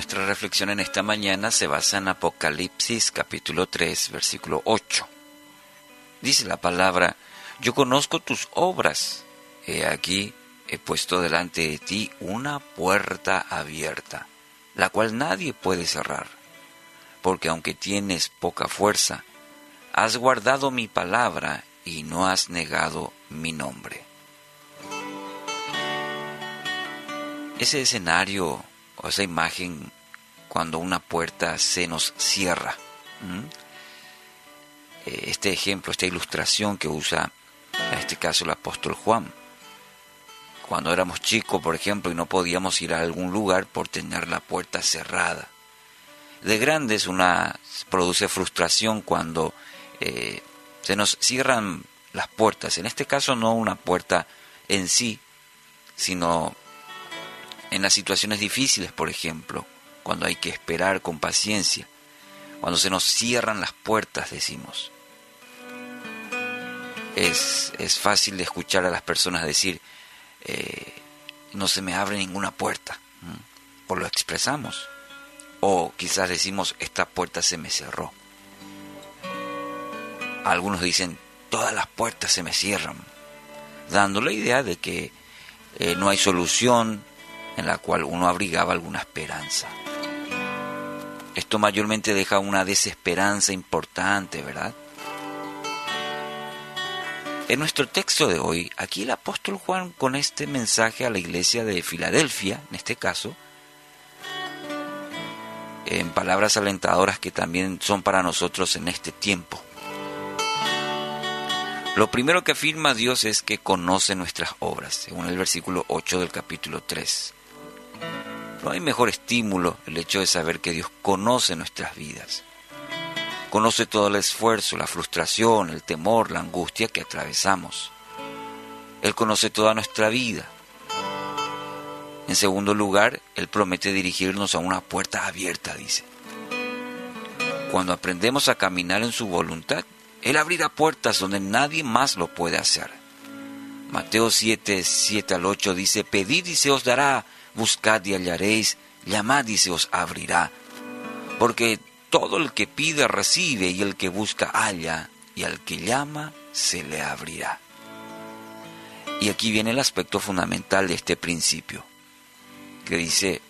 nuestra reflexión en esta mañana se basa en Apocalipsis capítulo 3, versículo 8. Dice la palabra, yo conozco tus obras. He aquí, he puesto delante de ti una puerta abierta, la cual nadie puede cerrar, porque aunque tienes poca fuerza, has guardado mi palabra y no has negado mi nombre. Ese escenario o esa imagen cuando una puerta se nos cierra. Eh, este ejemplo, esta ilustración que usa en este caso el apóstol Juan. Cuando éramos chicos, por ejemplo, y no podíamos ir a algún lugar por tener la puerta cerrada. De grandes una produce frustración cuando eh, se nos cierran las puertas. En este caso no una puerta en sí, sino en las situaciones difíciles, por ejemplo, cuando hay que esperar con paciencia, cuando se nos cierran las puertas, decimos. Es, es fácil de escuchar a las personas decir, eh, no se me abre ninguna puerta, o lo expresamos, o quizás decimos, esta puerta se me cerró. Algunos dicen, todas las puertas se me cierran, dando la idea de que eh, no hay solución, en la cual uno abrigaba alguna esperanza. Esto mayormente deja una desesperanza importante, ¿verdad? En nuestro texto de hoy, aquí el apóstol Juan con este mensaje a la iglesia de Filadelfia, en este caso, en palabras alentadoras que también son para nosotros en este tiempo. Lo primero que afirma Dios es que conoce nuestras obras, según el versículo 8 del capítulo 3. No hay mejor estímulo el hecho de saber que Dios conoce nuestras vidas. Conoce todo el esfuerzo, la frustración, el temor, la angustia que atravesamos. Él conoce toda nuestra vida. En segundo lugar, Él promete dirigirnos a una puerta abierta, dice. Cuando aprendemos a caminar en su voluntad, Él abrirá puertas donde nadie más lo puede hacer. Mateo 7, 7 al 8 dice, Pedid y se os dará, buscad y hallaréis, llamad y se os abrirá. Porque todo el que pide recibe y el que busca halla, y al que llama se le abrirá. Y aquí viene el aspecto fundamental de este principio, que dice,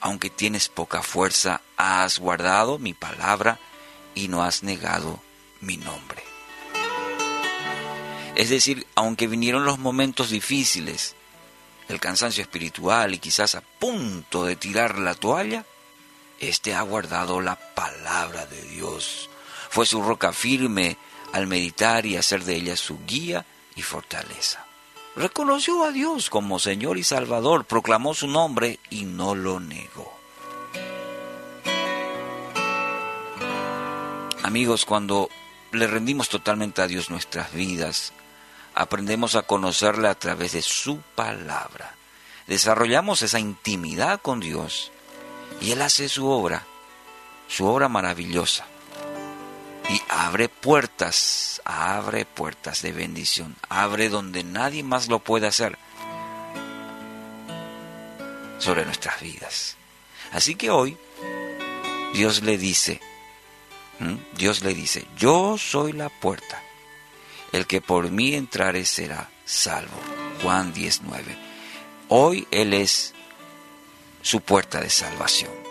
aunque tienes poca fuerza, has guardado mi palabra y no has negado mi nombre. Es decir, aunque vinieron los momentos difíciles, el cansancio espiritual y quizás a punto de tirar la toalla, éste ha guardado la palabra de Dios. Fue su roca firme al meditar y hacer de ella su guía y fortaleza. Reconoció a Dios como Señor y Salvador, proclamó su nombre y no lo negó. Amigos, cuando le rendimos totalmente a Dios nuestras vidas, aprendemos a conocerle a través de su palabra. Desarrollamos esa intimidad con Dios y Él hace su obra, su obra maravillosa. Y abre puertas, abre puertas de bendición, abre donde nadie más lo puede hacer sobre nuestras vidas. Así que hoy Dios le dice, Dios le dice, yo soy la puerta el que por mí entrare será salvo. Juan 19. Hoy Él es su puerta de salvación.